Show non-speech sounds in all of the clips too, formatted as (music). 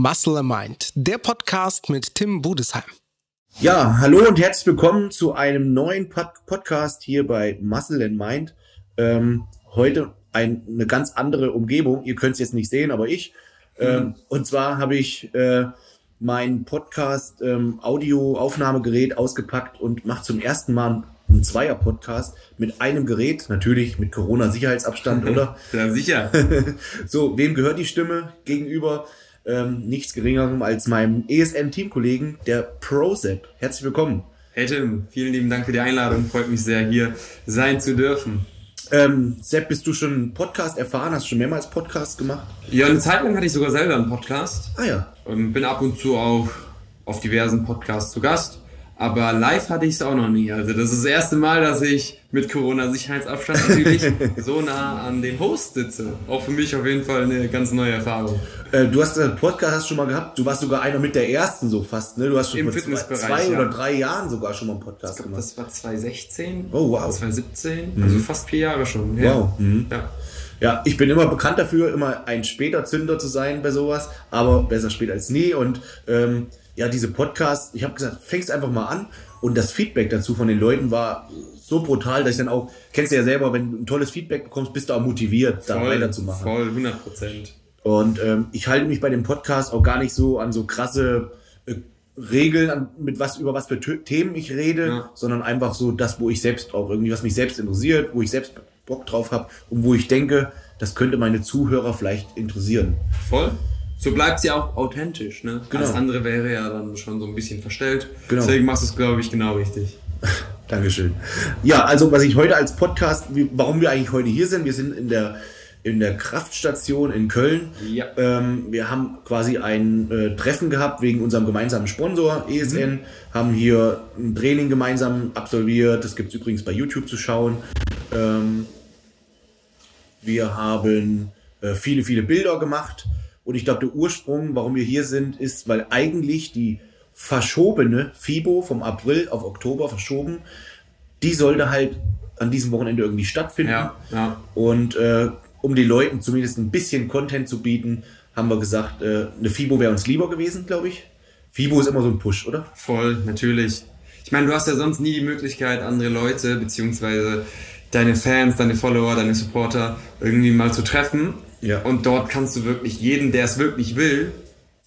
Muscle Mind, der Podcast mit Tim Budesheim. Ja, hallo und herzlich willkommen zu einem neuen Pod Podcast hier bei Muscle and Mind. Ähm, heute ein, eine ganz andere Umgebung. Ihr könnt es jetzt nicht sehen, aber ich. Ähm, mhm. Und zwar habe ich äh, mein Podcast ähm, Audio-Aufnahmegerät ausgepackt und mache zum ersten Mal ein Zweier-Podcast mit einem Gerät, natürlich mit Corona-Sicherheitsabstand, (laughs) oder? Ja, sicher. (laughs) so, wem gehört die Stimme gegenüber? Ähm, nichts geringerem als meinem ESN-Teamkollegen, der ProSep. Herzlich willkommen. Hey Tim, vielen lieben Dank für die Einladung. Freut mich sehr, hier sein zu dürfen. Ähm, Sepp, bist du schon Podcast erfahren? Hast du schon mehrmals Podcast gemacht? Ja, eine Zeit lang hatte ich sogar selber einen Podcast. Ah ja. Und bin ab und zu auch auf diversen Podcasts zu Gast. Aber live hatte ich es auch noch nie. Also das ist das erste Mal, dass ich mit Corona-Sicherheitsabstand natürlich (laughs) so nah an dem Host sitze. Auch für mich auf jeden Fall eine ganz neue Erfahrung. Äh, du hast einen Podcast schon mal gehabt. Du warst sogar einer mit der ersten so fast. Ne? Du hast schon Im vor zwei, zwei ja. oder drei Jahren sogar schon mal einen Podcast glaub, gemacht. Das war 2016. Oh wow. 2017. Mhm. Also fast vier Jahre schon. Ja. Wow. Mhm. Ja. Ja, ich bin immer bekannt dafür, immer ein später Zünder zu sein bei sowas, aber besser spät als nie. Und ähm, ja, diese Podcasts, ich habe gesagt, fängst einfach mal an und das Feedback dazu von den Leuten war so brutal, dass ich dann auch, kennst du ja selber, wenn du ein tolles Feedback bekommst, bist du auch motiviert, voll, da weiterzumachen. Voll, 100 Prozent. Und ähm, ich halte mich bei dem Podcast auch gar nicht so an so krasse äh, Regeln, an, mit was über was für Themen ich rede, ja. sondern einfach so das, wo ich selbst auch irgendwie, was mich selbst interessiert, wo ich selbst Bock drauf habe und wo ich denke, das könnte meine Zuhörer vielleicht interessieren. Voll. So bleibt sie auch authentisch, ne? Genau. Alles andere wäre ja dann schon so ein bisschen verstellt. Genau. Deswegen machst du es, glaube ich, genau richtig. (laughs) Dankeschön. Ja, also was ich heute als Podcast, warum wir eigentlich heute hier sind, wir sind in der in der Kraftstation in Köln. Ja. Ähm, wir haben quasi ein äh, Treffen gehabt wegen unserem gemeinsamen Sponsor ESN, mhm. haben hier ein Training gemeinsam absolviert. Das gibt es übrigens bei YouTube zu schauen. Ähm, wir haben äh, viele, viele Bilder gemacht und ich glaube, der Ursprung, warum wir hier sind, ist, weil eigentlich die verschobene FIBO vom April auf Oktober verschoben, die sollte halt an diesem Wochenende irgendwie stattfinden. Ja, ja. Und äh, um den Leuten zumindest ein bisschen Content zu bieten, haben wir gesagt, äh, eine FIBO wäre uns lieber gewesen, glaube ich. FIBO ist immer so ein Push, oder? Voll, natürlich. Ich meine, du hast ja sonst nie die Möglichkeit, andere Leute beziehungsweise deine Fans, deine Follower, deine Supporter irgendwie mal zu treffen ja. Und dort kannst du wirklich jeden, der es wirklich will,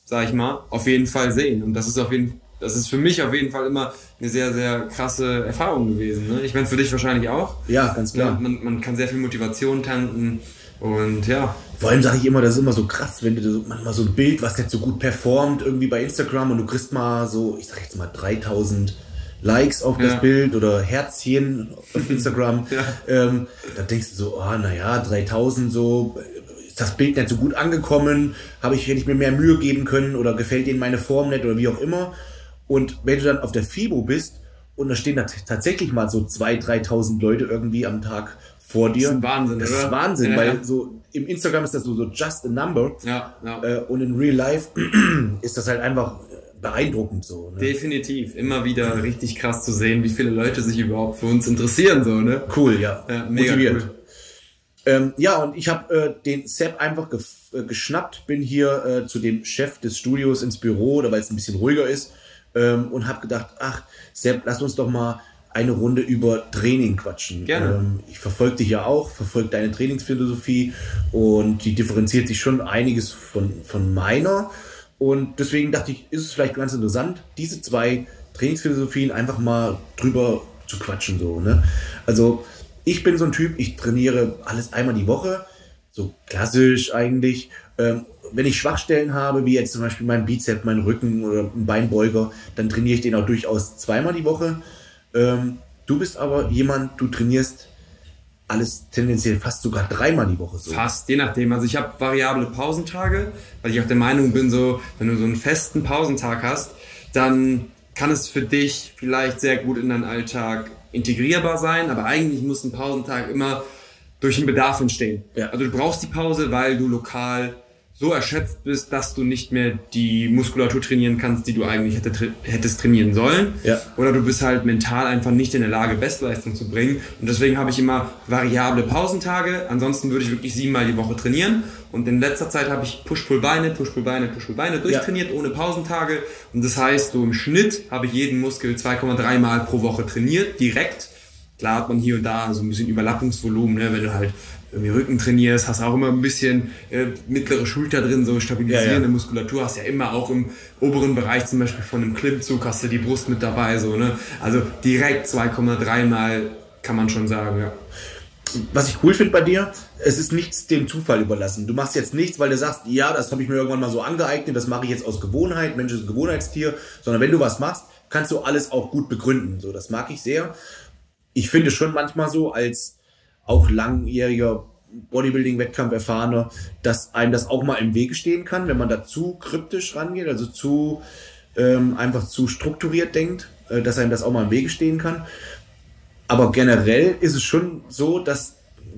sag ich mal, auf jeden Fall sehen. Und das ist auf jeden das ist für mich auf jeden Fall immer eine sehr, sehr krasse Erfahrung gewesen. Ne? Ich meine, für dich wahrscheinlich auch. Ja, ganz klar. Man, man kann sehr viel Motivation tanken und ja. Vor allem sage ich immer, das ist immer so krass, wenn du so, manchmal so ein Bild, was nicht so gut performt, irgendwie bei Instagram und du kriegst mal so, ich sag jetzt mal 3000 Likes auf ja. das Bild oder Herzchen auf (laughs) Instagram. ja. ähm, da denkst du so, oh, naja, 3000 so, das Bild nicht so gut angekommen, habe ich, hätte ich mir mehr Mühe geben können oder gefällt denen meine Form nicht oder wie auch immer. Und wenn du dann auf der FIBO bist und da stehen da tatsächlich mal so 2.000, 3.000 Leute irgendwie am Tag vor dir. Das ist ein Wahnsinn, Das ist Wahnsinn, ja, weil ja. so im Instagram ist das so, so just a number. Ja, ja. Äh, und in real life (clears throat) ist das halt einfach beeindruckend so. Ne? Definitiv. Immer wieder richtig krass zu sehen, wie viele Leute sich überhaupt für uns interessieren, so, ne? Cool, ja. ja mega Motiviert. Cool. Ähm, ja, und ich habe äh, den Sepp einfach äh, geschnappt, bin hier äh, zu dem Chef des Studios ins Büro, oder weil es ein bisschen ruhiger ist, ähm, und habe gedacht, ach, Sepp, lass uns doch mal eine Runde über Training quatschen. Gerne. Ähm, ich verfolge dich ja auch, verfolge deine Trainingsphilosophie und die differenziert sich schon einiges von, von meiner. Und deswegen dachte ich, ist es vielleicht ganz interessant, diese zwei Trainingsphilosophien einfach mal drüber zu quatschen. So, ne? Also ich bin so ein Typ, ich trainiere alles einmal die Woche, so klassisch eigentlich. Ähm, wenn ich Schwachstellen habe, wie jetzt zum Beispiel mein Bizep, mein Rücken oder ein Beinbeuger, dann trainiere ich den auch durchaus zweimal die Woche. Ähm, du bist aber jemand, du trainierst alles tendenziell fast sogar dreimal die Woche so. Fast, je nachdem. Also ich habe variable Pausentage, weil ich auch der Meinung bin, so, wenn du so einen festen Pausentag hast, dann kann es für dich vielleicht sehr gut in deinen Alltag integrierbar sein, aber eigentlich muss ein Pausentag immer durch den Bedarf entstehen. Ja. Also du brauchst die Pause, weil du lokal so erschöpft bist, dass du nicht mehr die Muskulatur trainieren kannst, die du eigentlich hätte, hättest trainieren sollen. Ja. Oder du bist halt mental einfach nicht in der Lage, Bestleistung zu bringen. Und deswegen habe ich immer variable Pausentage. Ansonsten würde ich wirklich siebenmal die Woche trainieren. Und in letzter Zeit habe ich Push-Pull-Beine, Push-Pull-Beine, Push-Pull-Beine durchtrainiert, ohne Pausentage. Und das heißt, so im Schnitt habe ich jeden Muskel 2,3 Mal pro Woche trainiert, direkt. Klar hat man hier und da so ein bisschen Überlappungsvolumen, ne? wenn du halt irgendwie Rücken trainierst, hast auch immer ein bisschen äh, mittlere Schulter drin, so stabilisierende Ja, ja. Muskulatur, hast ja immer auch im oberen Bereich zum Beispiel von einem Klimmzug hast du die Brust mit dabei, so, ne? Also direkt 2,3 Mal kann man schon sagen, ja. was ich cool finde bei dir, es ist nichts dem Zufall überlassen. Du machst jetzt nichts, weil du sagst, ja, das habe ich mir irgendwann mal so angeeignet, das mache ich jetzt aus Gewohnheit, Mensch ist ein Gewohnheitstier, sondern wenn du was machst, kannst du alles auch gut begründen. So, das mag ich sehr. Ich finde schon manchmal so als auch langjähriger Bodybuilding-Wettkampf-Erfahrener, dass einem das auch mal im Wege stehen kann, wenn man da zu kryptisch rangeht, also zu ähm, einfach zu strukturiert denkt, äh, dass einem das auch mal im Wege stehen kann. Aber generell ist es schon so, dass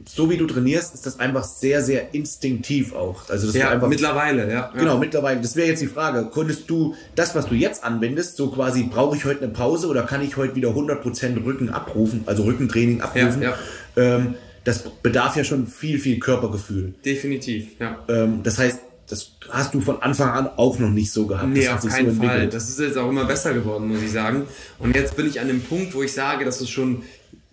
so wie du trainierst, ist das einfach sehr, sehr instinktiv auch. Also das Ja, einfach mittlerweile, ja. Genau, mittlerweile. Das wäre jetzt die Frage. Konntest du das, was du jetzt anwendest, so quasi, brauche ich heute eine Pause oder kann ich heute wieder 100% Rücken abrufen, also Rückentraining abrufen? Ja, Ähm, das bedarf ja schon viel, viel Körpergefühl. Definitiv, ja. Ähm, das heißt, das hast du von Anfang an auch noch nicht so gehabt. Nee, auf keinen so Fall. Das ist jetzt auch immer besser geworden, muss ich sagen. Und jetzt bin ich an dem Punkt, wo ich sage, dass es schon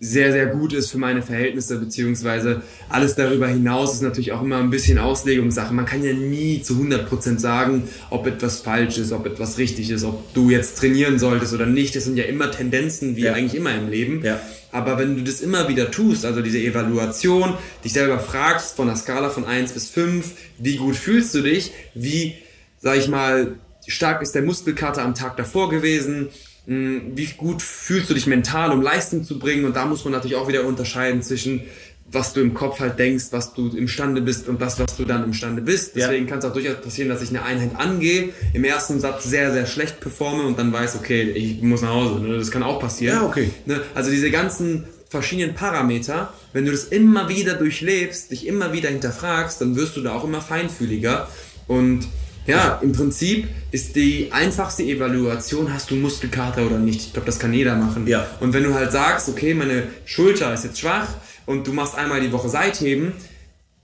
sehr, sehr gut ist für meine Verhältnisse, beziehungsweise alles darüber hinaus ist natürlich auch immer ein bisschen Auslegungssache. Man kann ja nie zu 100% sagen, ob etwas falsch ist, ob etwas richtig ist, ob du jetzt trainieren solltest oder nicht. Das sind ja immer Tendenzen, wie Ja. eigentlich immer im Leben. Ja. Aber wenn du das immer wieder tust, also diese Evaluation, dich selber fragst von einer Skala von 1 bis 5, wie gut fühlst du dich, wie, sag ich mal, stark ist der Muskelkater am Tag davor gewesen, mh, wie gut fühlst du dich mental, um Leistung zu bringen? Und da muss man natürlich auch wieder unterscheiden zwischen was du im Kopf halt denkst, was du imstande bist und das, was du dann imstande bist. Ja. Deswegen kann es auch durchaus passieren, dass ich eine Einheit angehe, im ersten Satz sehr, sehr schlecht performe und dann weiß, okay, ich muss nach Hause. Ne? Das kann auch passieren. Ja, okay. Ne? Also diese ganzen verschiedenen Parameter, wenn du das immer wieder durchlebst, dich immer wieder hinterfragst, dann wirst du da auch immer feinfühliger. Und ja, im Prinzip ist die einfachste Evaluation, hast du Muskelkater oder nicht. Ich glaube, das kann jeder machen. Ja. Und wenn du halt sagst, okay, meine Schulter ist jetzt schwach und du machst einmal die Woche Seitheben,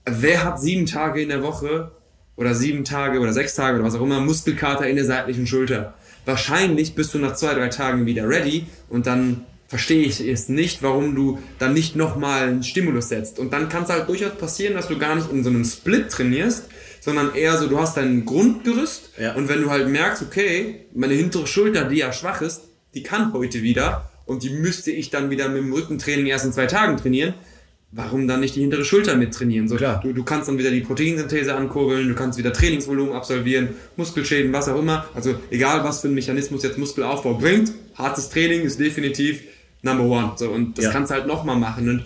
wer hat sieben Tage in der Woche oder sieben Tage oder sechs Tage oder was auch immer Muskelkater in der seitlichen Schulter? Wahrscheinlich bist du nach zwei, drei Tagen wieder ready und dann verstehe ich es nicht, warum du dann nicht nochmal einen Stimulus setzt. Und dann kann es halt durchaus passieren, dass du gar nicht in so einem Split trainierst, sondern eher so, du hast dein Grundgerüst Ja. und wenn du halt merkst, okay, meine hintere Schulter, die ja schwach ist, die kann heute wieder und die müsste ich dann wieder mit dem Rückentraining erst in zwei Tagen trainieren, warum dann nicht die hintere Schulter mit trainieren? So, Klar. Du, du kannst dann wieder die Proteinsynthese ankurbeln, du kannst wieder Trainingsvolumen absolvieren, Muskelschäden, was auch immer. Also egal, was für ein Mechanismus jetzt Muskelaufbau bringt, hartes Training ist definitiv Number One. So, und das Ja. kannst du halt nochmal machen. Und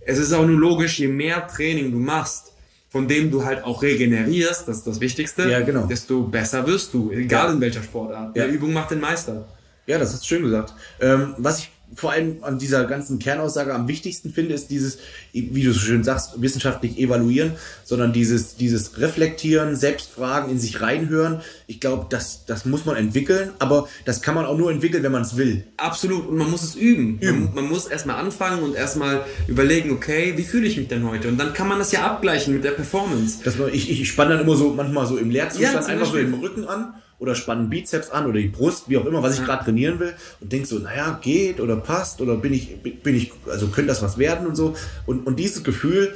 es ist auch nur logisch, je mehr Training du machst, von dem du halt auch regenerierst, das ist das Wichtigste, Ja, genau. desto besser wirst du, egal Ja. in welcher Sportart. Ja. Die Übung macht den Meister. Ja, das hast du schön gesagt. Ähm, was ich vor allem an dieser ganzen Kernaussage am wichtigsten finde, ist dieses, wie du so schön sagst, wissenschaftlich evaluieren, sondern dieses, dieses Reflektieren, Selbstfragen, in sich reinhören. Ich glaube, das, das muss man entwickeln, aber das kann man auch nur entwickeln, wenn man es will. Absolut. Und man muss es üben. Üben. Man, man muss erstmal anfangen und erstmal überlegen, okay, wie fühle ich mich denn heute? Und dann kann man das ja abgleichen mit der Performance. Dass man, ich, ich spanne dann immer so manchmal so im Leerzustand Ja, einfach so Beispiel. den Rücken an oder spanne den Bizeps an oder die Brust, wie auch immer, was ich gerade trainieren will und denk so, naja, geht oder passt oder bin ich, bin ich, also könnte das was werden und so. Und, und dieses Gefühl,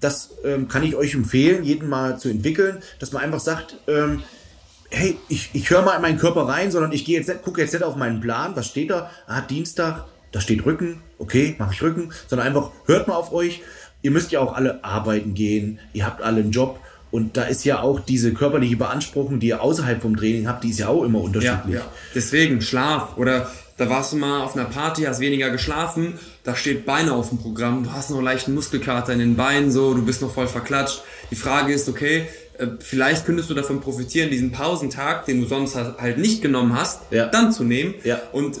das ähm, kann ich euch empfehlen, jeden mal zu entwickeln, dass man einfach sagt, ähm, hey, ich, ich höre mal in meinen Körper rein, sondern ich gehe jetzt, nicht- gucke jetzt nicht auf meinen Plan, was steht da? Ah, Dienstag, da steht Rücken, okay, mache ich Rücken, sondern einfach hört mal auf euch. Ihr müsst ja auch alle arbeiten gehen, ihr habt alle einen Job und da ist ja auch diese körperliche Beanspruchung, die ihr außerhalb vom Training habt, die ist ja auch immer unterschiedlich. Deswegen Schlaf oder da warst du mal auf einer Party, hast weniger geschlafen, da steht Beine auf dem Programm, du hast noch einen leichten Muskelkater in den Beinen, so, du bist noch voll verklatscht. Die Frage ist, okay, äh, vielleicht könntest du davon profitieren, diesen Pausentag, den du sonst halt nicht genommen hast, Ja. dann zu nehmen. Ja. Und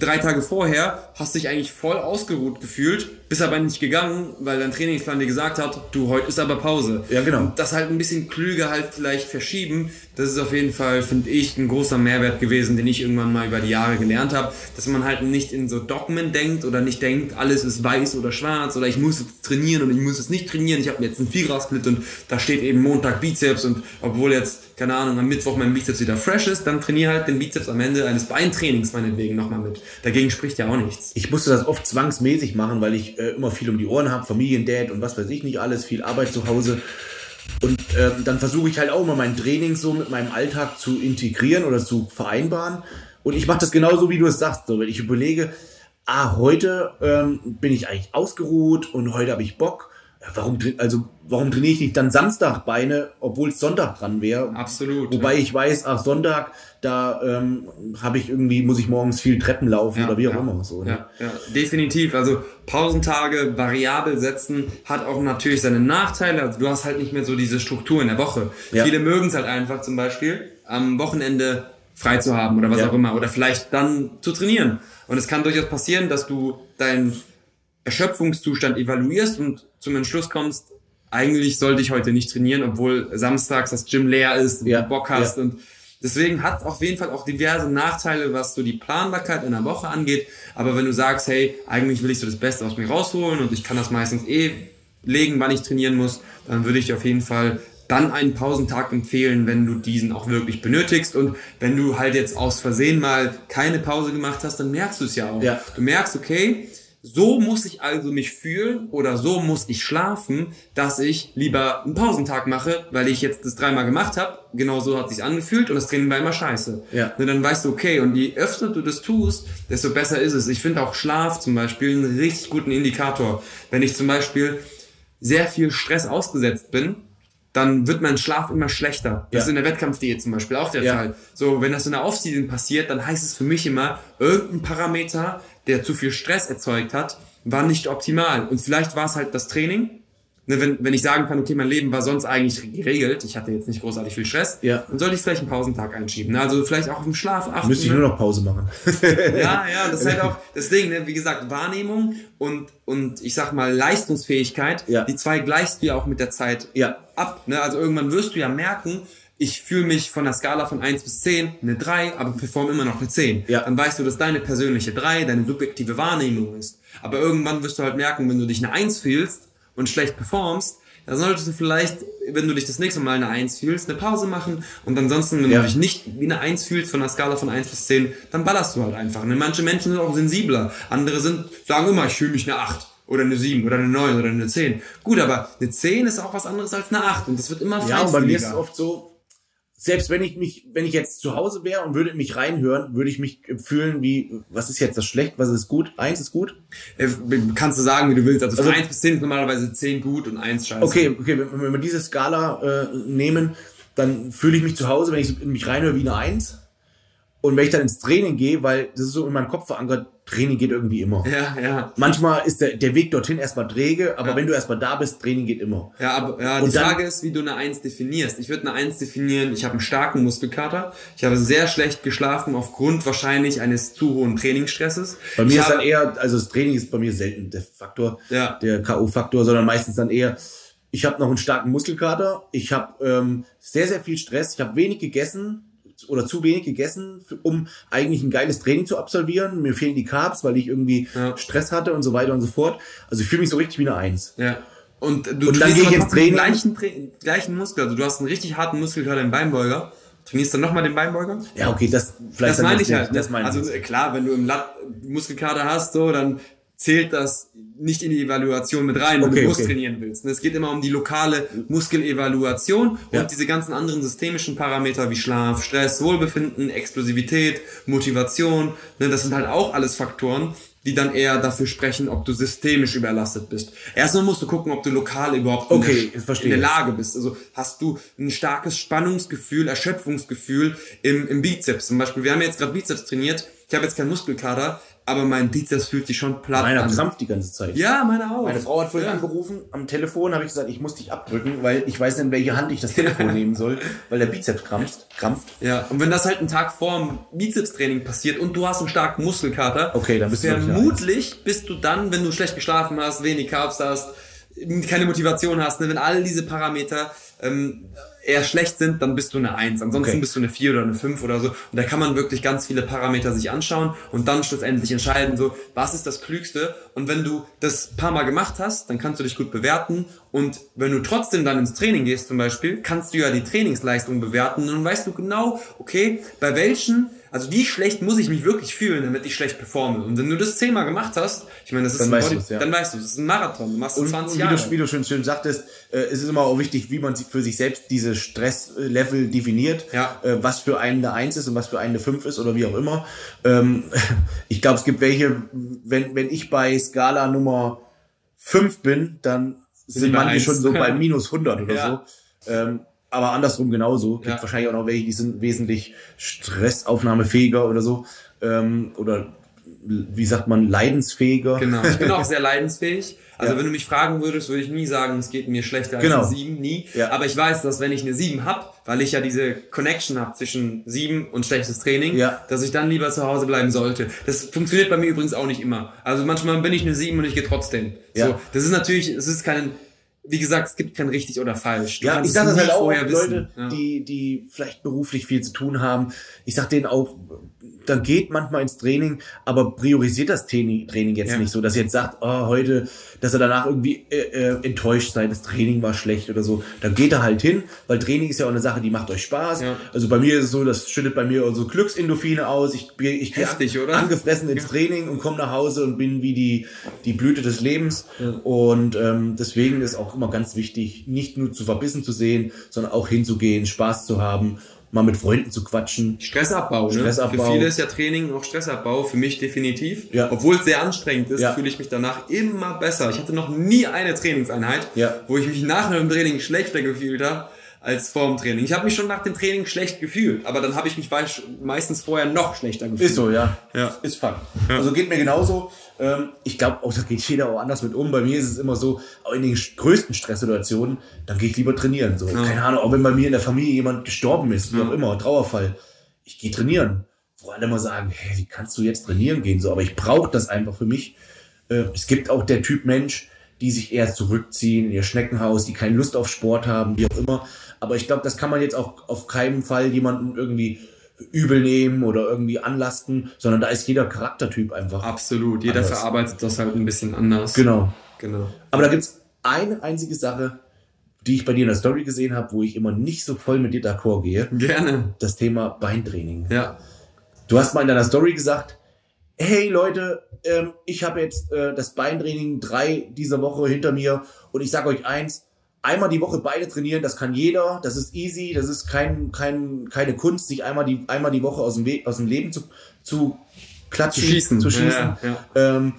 drei Tage vorher hast dich eigentlich voll ausgeruht gefühlt, bist aber nicht gegangen, weil dein Trainingsplan dir gesagt hat, du, heute ist aber Pause. Ja, genau. Und das halt ein bisschen klüger halt vielleicht verschieben, das ist auf jeden Fall, finde ich, ein großer Mehrwert gewesen, den ich irgendwann mal über die Jahre gelernt habe, dass man halt nicht in so Dogmen denkt oder nicht denkt, alles ist weiß oder schwarz oder ich muss jetzt trainieren und ich muss jetzt nicht trainieren, ich habe jetzt einen Vierer-Split und da steht eben Montag Bizeps und obwohl jetzt, keine Ahnung, am Mittwoch mein Bizeps wieder fresh ist, dann trainiere halt den Bizeps am Ende eines Beintrainings meinetwegen nochmal mit. Dagegen spricht ja auch nichts. Ich musste das oft zwangsmäßig machen, weil ich äh, immer viel um die Ohren habe, Familiendad und was weiß ich nicht alles, viel Arbeit zu Hause. Und ähm, dann versuche ich halt auch mal mein Training so mit meinem Alltag zu integrieren oder zu vereinbaren. Und ich mache das genauso, wie du es sagst. So, wenn ich überlege, ah, heute ähm, bin ich eigentlich ausgeruht und heute habe ich Bock. Ja, Warum, also, warum trainiere ich nicht dann Samstag Beine, obwohl es Sonntag dran wäre? Absolut. Wobei ich weiß, ach, Sonntag, da ähm, habe ich irgendwie, muss ich morgens viel Treppen laufen oder wie auch ja, immer. So, ne? ja, ja, definitiv. Also Pausentage variabel setzen hat auch natürlich seine Nachteile. Also du hast halt nicht mehr so diese Struktur in der Woche. Ja. Viele mögen es halt einfach zum Beispiel am Wochenende frei zu haben oder was Ja. auch immer oder vielleicht dann zu trainieren. Und es kann durchaus passieren, dass du deinen Erschöpfungszustand evaluierst und zum Entschluss kommst, eigentlich sollte ich heute nicht trainieren, obwohl samstags das Gym leer ist und Ja, du Bock hast ja. und Deswegen hat es auf jeden Fall auch diverse Nachteile, was so die Planbarkeit in der Woche angeht. Aber wenn du sagst, hey, eigentlich will ich so das Beste aus mir rausholen und ich kann das meistens eh legen, wann ich trainieren muss, dann würde ich dir auf jeden Fall dann einen Pausentag empfehlen, wenn du diesen auch wirklich benötigst. Und wenn du halt jetzt aus Versehen mal keine Pause gemacht hast, dann merkst du es ja auch. Ja. Du merkst, okay, so muss ich also mich fühlen oder so muss ich schlafen, dass ich lieber einen Pausentag mache, weil ich jetzt das dreimal gemacht habe. Genau so hat sich angefühlt und das Training war immer scheiße. Ja. Ne, dann weißt du, okay, und je öfter du das tust, desto besser ist es. Ich finde auch Schlaf zum Beispiel einen richtig guten Indikator. Wenn ich zum Beispiel sehr viel Stress ausgesetzt bin, dann wird mein Schlaf immer schlechter. Das Ja. ist in der Wettkampfdiät zum Beispiel auch der Ja. Fall. So, wenn das in der Offseason passiert, dann heißt es für mich immer, irgendein Parameter, der zu viel Stress erzeugt hat, war nicht optimal. Und vielleicht war es halt das Training. Ne, wenn, wenn ich sagen kann, okay, mein Leben war sonst eigentlich geregelt, ich hatte jetzt nicht großartig viel Stress, Ja. dann sollte ich vielleicht einen Pausentag einschieben. Ne? Also vielleicht auch auf den Schlaf achten. Müsste ich ne? nur noch Pause machen. (laughs) Ja, ja, das ist halt auch das Ding, ne? wie gesagt, Wahrnehmung und, und ich sag mal Leistungsfähigkeit, Ja. die zwei gleichst du ja auch mit der Zeit Ja. ab. Ne? Also irgendwann wirst du ja merken, ich fühle mich von der Skala von 1 bis 10 eine 3, aber perform immer noch eine 10. Ja. Dann weißt du, dass deine persönliche 3 deine subjektive Wahrnehmung ist. Aber irgendwann wirst du halt merken, wenn du dich eine 1 fühlst und schlecht performst, dann solltest du vielleicht, wenn du dich das nächste Mal eine 1 fühlst, eine Pause machen und ansonsten, wenn Ja. du dich nicht wie eine 1 fühlst von der Skala von 1 bis 10, dann ballerst du halt einfach. Und manche Menschen sind auch sensibler. Andere sind, sagen immer, ich fühle mich eine 8 oder eine 7 oder eine 9 oder eine 10. Gut, aber eine 10 ist auch was anderes als eine 8 und das wird immer Ja, und bei mir ist es oft so, selbst wenn ich mich, wenn ich jetzt zu Hause wäre und würde mich reinhören, würde ich mich fühlen wie, was ist jetzt das schlecht, was ist gut? Eins ist gut? Äh, Kannst du sagen, wie du willst. Also von Also- 1 bis 10 ist normalerweise 10 gut und 1 scheiße. Okay, okay, wenn, wenn wir diese Skala äh, nehmen, dann fühle ich mich zu Hause, wenn ich mich reinhöre, wie eine Eins. Und wenn ich dann ins Training gehe, weil das ist so in meinem Kopf verankert, Training geht irgendwie immer. Ja, ja. Manchmal ist der, der Weg dorthin erstmal träge, aber Ja. wenn du erstmal da bist, Training geht immer. Ja, aber ja, Und die dann- Frage ist, wie du eine 1 definierst. Ich würde eine 1 definieren, ich habe einen starken Muskelkater, ich habe sehr schlecht geschlafen aufgrund wahrscheinlich eines zu hohen Trainingsstresses. Bei mir ich ist dann eher, also das Training ist bei mir selten der Faktor, Ja. der K.O.-Faktor, sondern meistens dann eher, ich habe noch einen starken Muskelkater, ich habe ähm, sehr, sehr viel Stress, ich habe wenig gegessen oder zu wenig gegessen, um eigentlich ein geiles Training zu absolvieren. Mir fehlen die Carbs, weil ich irgendwie Ja. Stress hatte und so weiter und so fort. Also ich fühle mich so richtig wie eine Eins. Ja. Und du Und dann gehe ich ins Training. gleichen, gleichen Muskel. Also du hast einen richtig harten Muskelkater im Beinbeuger. Trainierst dann nochmal den Beinbeuger? Ja, okay, das vielleicht Das dann meine das ich halt. ne? Das meine also ich. klar, wenn du im Lat Muskelkater hast, so, dann zählt das nicht in die Evaluation mit rein, wenn Okay, du Brust okay. trainieren willst. Es geht immer um die lokale Muskelevaluation und Ja. diese ganzen anderen systemischen Parameter wie Schlaf, Stress, Wohlbefinden, Explosivität, Motivation. Ne, das sind halt auch alles Faktoren, die dann eher dafür sprechen, ob du systemisch überlastet bist. Erstmal musst du gucken, ob du lokal überhaupt in Okay, in der Lage bist. Also hast du ein starkes Spannungsgefühl, Erschöpfungsgefühl im, im Bizeps. Zum Beispiel, wir haben jetzt gerade Bizeps trainiert. Ich habe jetzt keinen Muskelkater, aber mein Bizeps fühlt sich schon platt Meiner an. krampft die ganze Zeit. Ja, meine auch. Meine Frau hat vorhin ja. angerufen, am Telefon habe ich gesagt, ich muss dich abdrücken, weil ich weiß nicht, in welche Hand ich das Telefon (laughs) nehmen soll, weil der Bizeps krampft. krampft. Ja, und wenn das halt einen Tag vor dem Bizepstraining passiert und du hast einen starken Muskelkater, Okay, dann bist du vermutlich bist du dann, wenn du schlecht geschlafen hast, wenig Carbs hast, keine Motivation hast, ne, wenn all diese Parameter ähm, eher schlecht sind, dann bist du eine 1. Ansonsten Okay. bist du eine 4 oder eine 5 oder so. Und da kann man wirklich ganz viele Parameter sich anschauen und dann schlussendlich entscheiden, so, was ist das Klügste? Und wenn du das paar Mal gemacht hast, dann kannst du dich gut bewerten. Und wenn du trotzdem dann ins Training gehst zum Beispiel, kannst du ja die Trainingsleistung bewerten. Und dann weißt du genau, okay, bei welchen, also wie schlecht muss ich mich wirklich fühlen, damit ich schlecht performe. Und wenn du das zehnmal gemacht hast, ich meine, das ist Dann ein weißt Body- ja. dann weißt du, das ist ein Marathon, du machst Und, 20 und wie, Jahre. du, wie du schon schön sagtest, äh, es ist immer auch wichtig, wie man für sich selbst diese Stresslevel definiert, Ja. äh, was für einen eine 1 ist und was für einen eine 5 ist oder wie auch immer. Ähm, (laughs) ich glaube, es gibt welche, wenn, wenn ich bei Skala Nummer 5 bin, dann sind, manche schon so bei (laughs) minus 100 oder Ja. so. Ähm, aber andersrum genauso. Gibt Ja. wahrscheinlich auch noch welche, die sind wesentlich stressaufnahmefähiger oder so. Ähm, oder wie sagt man, leidensfähiger. Genau. Ich bin auch (laughs) sehr leidensfähig. Also Ja. wenn du mich fragen würdest, würde ich nie sagen, es geht mir schlechter als Genau. eine 7, nie. Ja. Aber ich weiß, dass wenn ich eine 7 hab, weil ich ja diese Connection habe zwischen 7 und schlechtes Training, Ja. dass ich dann lieber zu Hause bleiben sollte. Das funktioniert bei mir übrigens auch nicht immer. Also manchmal bin ich eine 7 und ich gehe trotzdem. So, das ist natürlich, es ist kein, wie gesagt, es gibt kein richtig oder falsch. Du Ja, ich sage das halt auch wissen. Leute, Ja. die, die vielleicht beruflich viel zu tun haben. Ich sag denen auch, dann geht manchmal ins Training, aber priorisiert das Training, jetzt Ja. nicht so, dass ihr jetzt sagt, oh, heute, dass er danach irgendwie äh, äh, enttäuscht sei, das Training war schlecht oder so. Dann geht er halt hin, weil Training ist ja auch eine Sache, die macht euch Spaß. Ja. Also bei mir ist es so, das schüttet bei mir so Glücksendorphine aus. Ich, bin- ich gehe oder? angefressen ins Training und komme nach Hause und bin wie die, die Blüte des Lebens. Und ähm, deswegen ist auch immer ganz wichtig, nicht nur zu verbissen zu sehen, sondern auch hinzugehen, Spaß zu haben, mal mit Freunden zu quatschen. Stressabbau, ne? Stressabbau. Für viele ist ja Training auch Stressabbau, für mich definitiv. Ja. Obwohl es sehr anstrengend ist, Ja. fühle ich mich danach immer besser. Ich hatte noch nie eine Trainingseinheit, Ja. wo ich mich nach dem Training schlechter gefühlt habe als vor dem Training. Ich habe mich schon nach dem Training schlecht gefühlt, aber dann habe ich mich meistens vorher noch schlechter gefühlt. Ist so, ja. Ja. Ist Fakt. Also geht mir genauso. Ähm, ich glaube, auch da geht jeder auch anders mit um. Bei mir ist es immer so, auch in den größten Stresssituationen, dann gehe ich lieber trainieren. So, keine Ahnung, auch wenn bei mir in der Familie jemand gestorben ist, wie auch immer, Trauerfall, ich gehe trainieren. Wo alle immer sagen, hey, wie kannst du jetzt trainieren gehen? So, aber ich brauche das einfach für mich. Äh, es gibt auch der Typ Mensch, die sich eher zurückziehen in ihr Schneckenhaus, die keine Lust auf Sport haben, wie auch immer. Aber ich glaube, das kann man jetzt auch auf keinen Fall jemanden irgendwie übel nehmen oder irgendwie anlasten, sondern da ist jeder Charaktertyp einfach. Absolut. Jeder Anders. verarbeitet das halt ein bisschen anders. Genau. Genau. Aber da gibt's eine einzige Sache, die ich bei dir in der Story gesehen habe, wo ich immer nicht so voll mit dir d'accord gehe. Gerne. Das Thema Beintraining. Ja. Du hast mal in deiner Story gesagt, hey Leute, ähm, ich habe jetzt äh, das Beintraining drei dieser Woche hinter mir und ich sage euch eins, einmal die Woche Beine trainieren, das kann jeder, das ist easy, das ist kein, kein, keine Kunst, sich einmal die, einmal die Woche aus dem, We aus dem Leben zu, zu klatschen, Zu schießen. Zu schießen. Ja, ja. Ähm,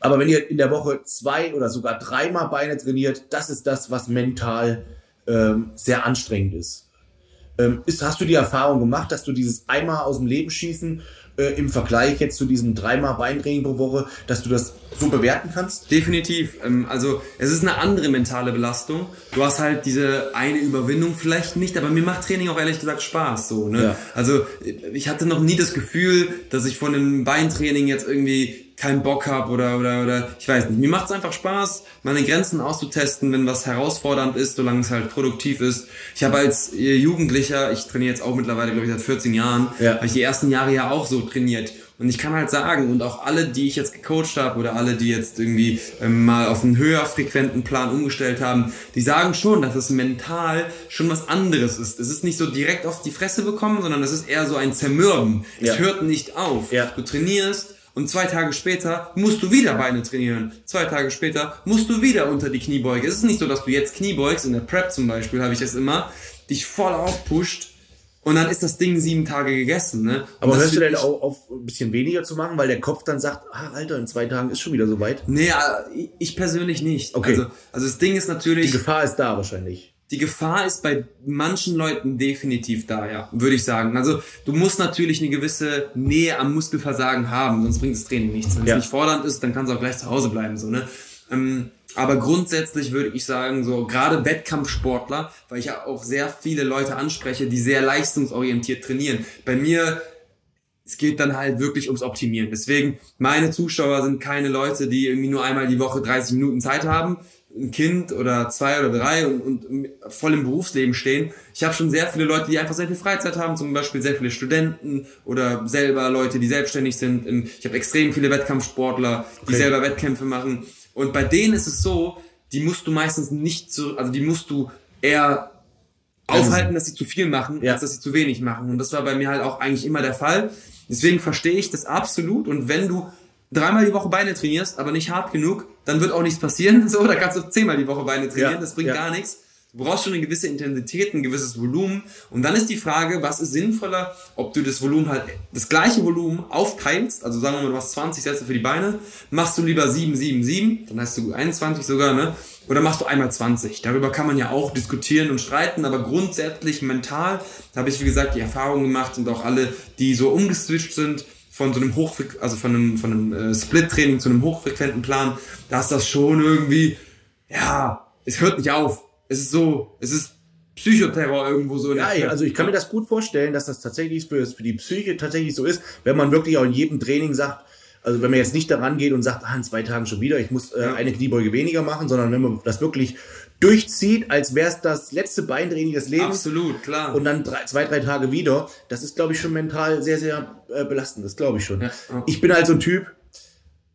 aber wenn ihr in der Woche zwei oder sogar dreimal Beine trainiert, das ist das, was mental ähm, sehr anstrengend ist. Ähm, ist. Hast du die Erfahrung gemacht, dass du dieses einmal aus dem Leben schießen äh, im Vergleich jetzt zu diesem dreimal Beintraining pro Woche, dass du das so bewerten kannst? Definitiv. Ähm, Also es ist eine andere mentale Belastung. Du hast halt diese eine Überwindung vielleicht nicht, aber mir macht Training auch ehrlich gesagt Spaß. So, ne? Ja. Also ich hatte noch nie das Gefühl, dass ich von einem Beintraining jetzt irgendwie keinen Bock habe oder, oder, oder ich weiß nicht. Mir macht es einfach Spaß, meine Grenzen auszutesten, wenn was herausfordernd ist, solange es halt produktiv ist. Ich habe als äh, Jugendlicher, ich trainiere jetzt auch mittlerweile, glaube ich, seit 14 Jahren, Ja. habe ich die ersten Jahre ja auch so trainiert. Und ich kann halt sagen, und auch alle, die ich jetzt gecoacht habe oder alle, die jetzt irgendwie ähm, mal auf einen höher frequenten Plan umgestellt haben, die sagen schon, dass es mental schon was anderes ist. Es ist nicht so direkt auf die Fresse bekommen, sondern es ist eher so ein Zermürben. Ja. Es hört nicht auf. Ja. Du trainierst und zwei Tage später musst du wieder Beine trainieren. Zwei Tage später musst du wieder unter die Kniebeuge. Es ist nicht so, dass du jetzt Kniebeugst, in der Prep zum Beispiel habe ich das immer, dich voll aufpusht und dann ist das Ding sieben Tage gegessen. Ne? Aber hörst du denn auch auf ein bisschen weniger zu machen, weil der Kopf dann sagt, ah, Alter, in zwei Tagen ist schon wieder soweit? Nee, äh, ich persönlich nicht. Okay. Also, also das Ding ist Die natürlich, Gefahr ist da wahrscheinlich. Die Gefahr ist bei manchen Leuten definitiv da, ja, würde ich sagen. Also du musst natürlich eine gewisse Nähe am Muskelversagen haben, sonst bringt das Training nichts. Wenn Ja. es nicht fordernd ist, dann kannst du auch gleich zu Hause bleiben, so, ne? Ähm, aber grundsätzlich würde ich sagen, so gerade Wettkampfsportler, weil ich ja auch sehr viele Leute anspreche, die sehr leistungsorientiert trainieren. Bei mir es geht dann halt wirklich ums Optimieren. Deswegen, meine Zuschauer sind keine Leute, die irgendwie nur einmal die Woche 30 Minuten Zeit haben, ein Kind oder zwei oder drei und, und voll im Berufsleben stehen. Ich habe schon sehr viele Leute, die einfach sehr viel Freizeit haben, zum Beispiel sehr viele Studenten oder selber Leute, die selbstständig sind. Ich habe extrem viele Wettkampfsportler, die Okay. selber Wettkämpfe machen. Und bei denen ist es so, die musst du meistens nicht so, also die musst du eher aufhalten, dass sie zu viel machen, Ja. als dass sie zu wenig machen. Und das war bei mir halt auch eigentlich immer der Fall. Deswegen verstehe ich das absolut. Und wenn du dreimal die Woche Beine trainierst, aber nicht hart genug, dann wird auch nichts passieren. (laughs) So, da kannst du zehnmal die Woche Beine trainieren. Ja, Das bringt ja. gar nichts. Du brauchst schon eine gewisse Intensität, ein gewisses Volumen. Und dann ist die Frage, was ist sinnvoller, ob du das Volumen halt, das gleiche Volumen aufteilst, also sagen wir mal, du hast 20 Sätze für die Beine, machst du lieber 7, 7, 7, dann hast du 21 sogar, ne? Oder machst du einmal 20? Darüber kann man ja auch diskutieren und streiten, aber grundsätzlich mental habe ich, wie gesagt, die Erfahrung gemacht und auch alle, die so umgeswitcht sind von so einem Hochfreq also von einem, von einem äh, Split-Training zu einem hochfrequenten Plan, da ist das schon irgendwie, ja, es hört nicht auf. Es ist so, es ist Psychoterror irgendwo so. Ja, Köpfe. also ich kann mir das gut vorstellen, dass das tatsächlich für, für die Psyche tatsächlich so ist, wenn man wirklich auch in jedem Training sagt, also wenn man jetzt nicht daran geht und sagt, ah, in zwei Tagen schon wieder, ich muss äh, Ja. eine Kniebeuge weniger machen, sondern wenn man das wirklich durchzieht, als wäre es das letzte Beintraining des Lebens Absolut, klar. und dann drei, zwei, drei Tage wieder, das ist, glaube ich, schon mental sehr, sehr äh, belastend, das glaube ich schon. Ja, ja. Ich bin halt so ein Typ,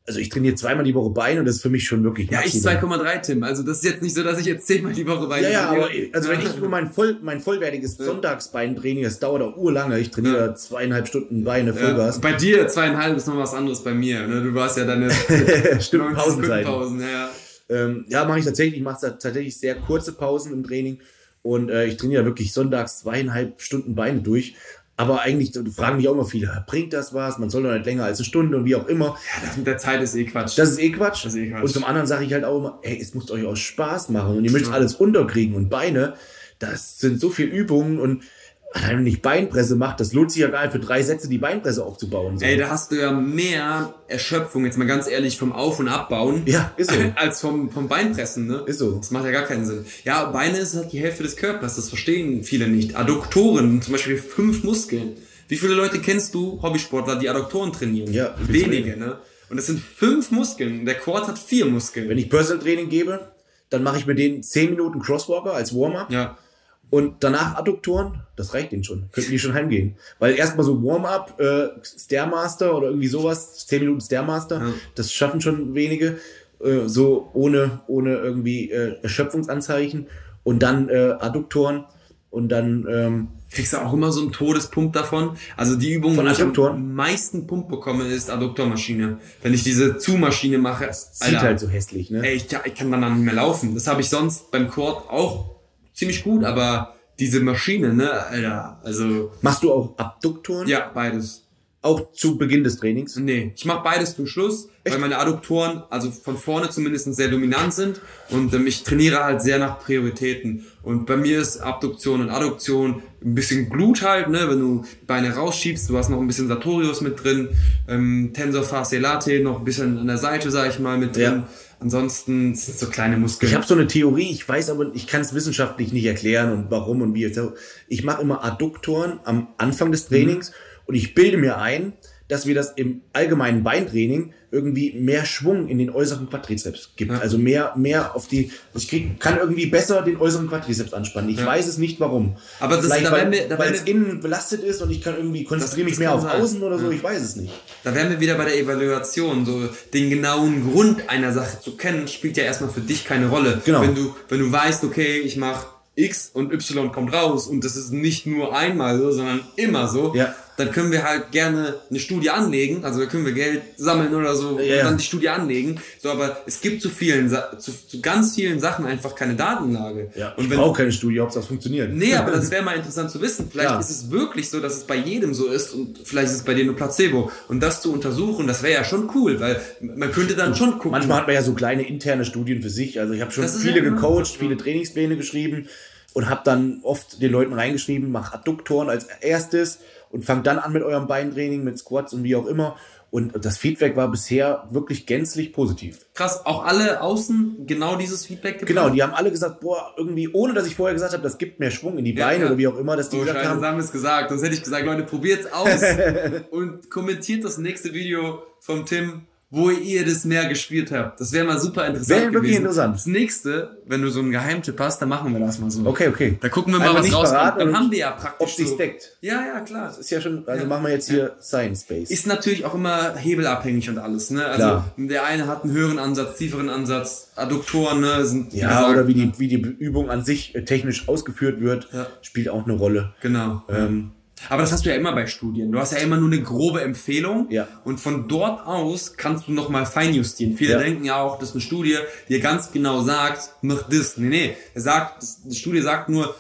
also ich trainiere zweimal die Woche Beine und das ist für mich schon wirklich ja, ich maximal. 2,3 Tim. Also das ist jetzt nicht so, dass ich jetzt zehnmal die Woche Beine Ja, ja, aber trainiere. also wenn ich (laughs) nur mein, voll, mein vollwertiges Sonntagsbeintraining, das dauert auch urlange, ich trainiere Ja. zweieinhalb Stunden Beine, Ja, Vollgas. bei dir zweieinhalb ist noch was anderes bei mir. Ne? Du warst ja deine (laughs) Stimmt, 90 Pausenzeiten. Pausen, ja, ja. Ähm, ja, mache ich tatsächlich, ich mache tatsächlich sehr kurze Pausen im Training und äh, ich trainiere wirklich sonntags zweieinhalb Stunden Beine durch. Aber eigentlich da fragen mich auch immer viele, bringt das was? Man soll doch nicht länger als eine Stunde und wie auch immer. Ja, das mit der Zeit ist eh Quatsch. Das ist eh Quatsch. Das ist eh Quatsch. Und zum anderen sage ich halt auch immer, ey, es muss euch auch Spaß machen und ihr müsst alles unterkriegen und Beine, das sind so viele Übungen und allein wenn ich Beinpresse mache, das lohnt sich ja gar nicht für drei Sätze die Beinpresse aufzubauen. So. Ey, da hast du ja mehr Erschöpfung, jetzt mal ganz ehrlich, vom Auf- und Abbauen. Ja, ist so. (laughs) Als vom, vom Beinpressen, ne? Ist so. Das macht ja gar keinen Sinn. Ja, Beine ist halt die Hälfte des Körpers, das verstehen viele nicht. Adduktoren, zum Beispiel fünf Muskeln. Wie viele Leute kennst du, Hobbysportler, die Adduktoren trainieren? Ja, wenige, ne? Und das sind fünf Muskeln. Der Quad hat vier Muskeln. Wenn ich Personal Training gebe, dann mache ich mit denen 10 Minuten Crosswalker als Warm-up ja. Und danach Adduktoren. Das reicht denen schon. Könnten die schon heimgehen. Weil erstmal so Warm-up, äh, Stairmaster oder irgendwie sowas, 10 Minuten Stairmaster, Ja. das schaffen schon wenige. Äh, so ohne, ohne irgendwie äh, Erschöpfungsanzeichen. Und dann äh, Adduktoren und dann ähm, Kriegst du auch immer so einen Todespump davon? Also die Übung, Von wo ich am meisten Pump bekomme, ist Adduktormaschine. Wenn ich diese Zumaschine mache, sieht halt so hässlich, ne? Ey, ich, ich kann dann nicht mehr laufen. Das habe ich sonst beim Quad auch ziemlich gut, aber diese Maschine, ne, Alter, also Machst du auch Abduktoren? ja, beides. Auch zu Beginn des Trainings? Nee, ich mache beides zum Schluss, weil meine Adduktoren, also von vorne zumindest sehr dominant sind und ähm, ich trainiere halt sehr nach Prioritäten. Und bei mir ist Abduktion und Adduktion ein bisschen Glut halt, ne, wenn du Beine rausschiebst, du hast noch ein bisschen Sartorius mit drin, ähm, Tensor fasciae latae noch ein bisschen an der Seite, sag ich mal, mit drin. Ja. Ansonsten sind so kleine Muskeln. Ich habe so eine Theorie, ich weiß aber, ich kann es wissenschaftlich nicht erklären und warum und wie. Ich mache immer Adduktoren am Anfang des Trainings und ich bilde mir ein, dass wir das im allgemeinen Beintraining irgendwie mehr Schwung in den äußeren Quadrizeps gibt. Ja. Also mehr, mehr auf die, ich krieg, kann irgendwie besser den äußeren Quadrizeps anspannen. Ich Ja. weiß es nicht warum. Aber das- Vielleicht, da weil, wir- da weil es innen belastet ist und ich kann irgendwie konzentriere mich mehr auf sein. außen oder so, Ja. ich weiß es nicht. Da wären wir wieder bei der Evaluation. So den genauen Grund einer Sache zu kennen, spielt ja erstmal für dich keine Rolle. Genau. Wenn du, wenn du weißt, okay, ich mache X und Y kommt raus und das ist nicht nur einmal so, sondern immer so, Ja. Dann können wir halt gerne eine Studie anlegen. Also da können wir Geld sammeln oder so ja. und dann die Studie anlegen. So, aber es gibt zu vielen, zu, zu ganz vielen Sachen einfach keine Datenlage. Ja, und ich brauche keine Studie, ob das funktioniert. Nee, aber das (laughs) wäre mal interessant zu wissen. Vielleicht Ja. ist es wirklich so, dass es bei jedem so ist und vielleicht ist es bei dir nur Placebo. Und das zu untersuchen, das wäre ja schon cool, weil man könnte dann schon gucken. Manchmal hat man ja so kleine interne Studien für sich. Also ich habe schon viele ja genau gecoacht, viele Trainingspläne geschrieben. Und habe dann oft den Leuten reingeschrieben, mach Adduktoren als erstes und fangt dann an mit eurem Beintraining, mit Squats und wie auch immer. Und das Feedback war bisher wirklich gänzlich positiv. Krass, auch alle außen genau dieses Feedback gebracht? Genau, die haben alle gesagt, boah, irgendwie, ohne dass ich vorher gesagt habe, das gibt mehr Schwung in die Beine ja, ja. oder wie auch immer, dass die so, gesagt haben. haben es gesagt, sonst hätte ich gesagt, Leute, probiert's aus (laughs) und kommentiert das nächste Video vom Tim wo ihr das mehr gespielt habt. Das wäre mal super interessant. Wäre wirklich gewesen. interessant. Das nächste, wenn du so einen Geheimtipp hast, dann machen wir das mal so. Okay, okay. Da gucken wir mal, Einfach was rauskommt. Dann haben wir ja praktisch. Ob so. deckt. Ja, ja, klar. Das ist ja schon, also ja. machen wir jetzt hier ja. Science Base. Ist natürlich auch immer hebelabhängig und alles, ne? Also klar. der eine hat einen höheren Ansatz, tieferen Ansatz, Adduktoren, ne? Sind, ja, gesagt, oder wie die, wie die Übung an sich äh, technisch ausgeführt wird, ja. spielt auch eine Rolle. Genau. Ähm, aber das hast du ja immer bei Studien. Du hast ja immer nur eine grobe Empfehlung. Ja. Und von dort aus kannst du nochmal feinjustieren. Viele ja. denken ja auch, das ist eine Studie, die ganz genau sagt, mach das. Nee, nee. Er sagt, die Studie sagt nur,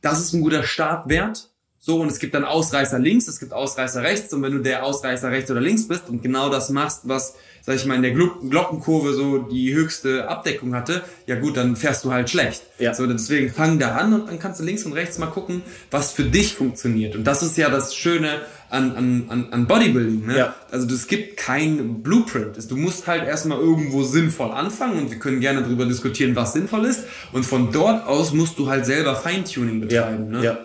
das ist ein guter Startwert. So, und es gibt dann Ausreißer links, es gibt Ausreißer rechts. Und wenn du der Ausreißer rechts oder links bist und genau das machst, was sag ich mal, in der Glockenkurve so die höchste Abdeckung hatte, ja gut, dann fährst du halt schlecht. Ja. So, deswegen fang da an und dann kannst du links und rechts mal gucken, was für dich funktioniert. Und das ist ja das Schöne an, an, an Bodybuilding. Ne? Ja. Also es gibt kein Blueprint. Du musst halt erstmal irgendwo sinnvoll anfangen und wir können gerne darüber diskutieren, was sinnvoll ist. Und von dort aus musst du halt selber Feintuning betreiben. Ja. Ne? Ja.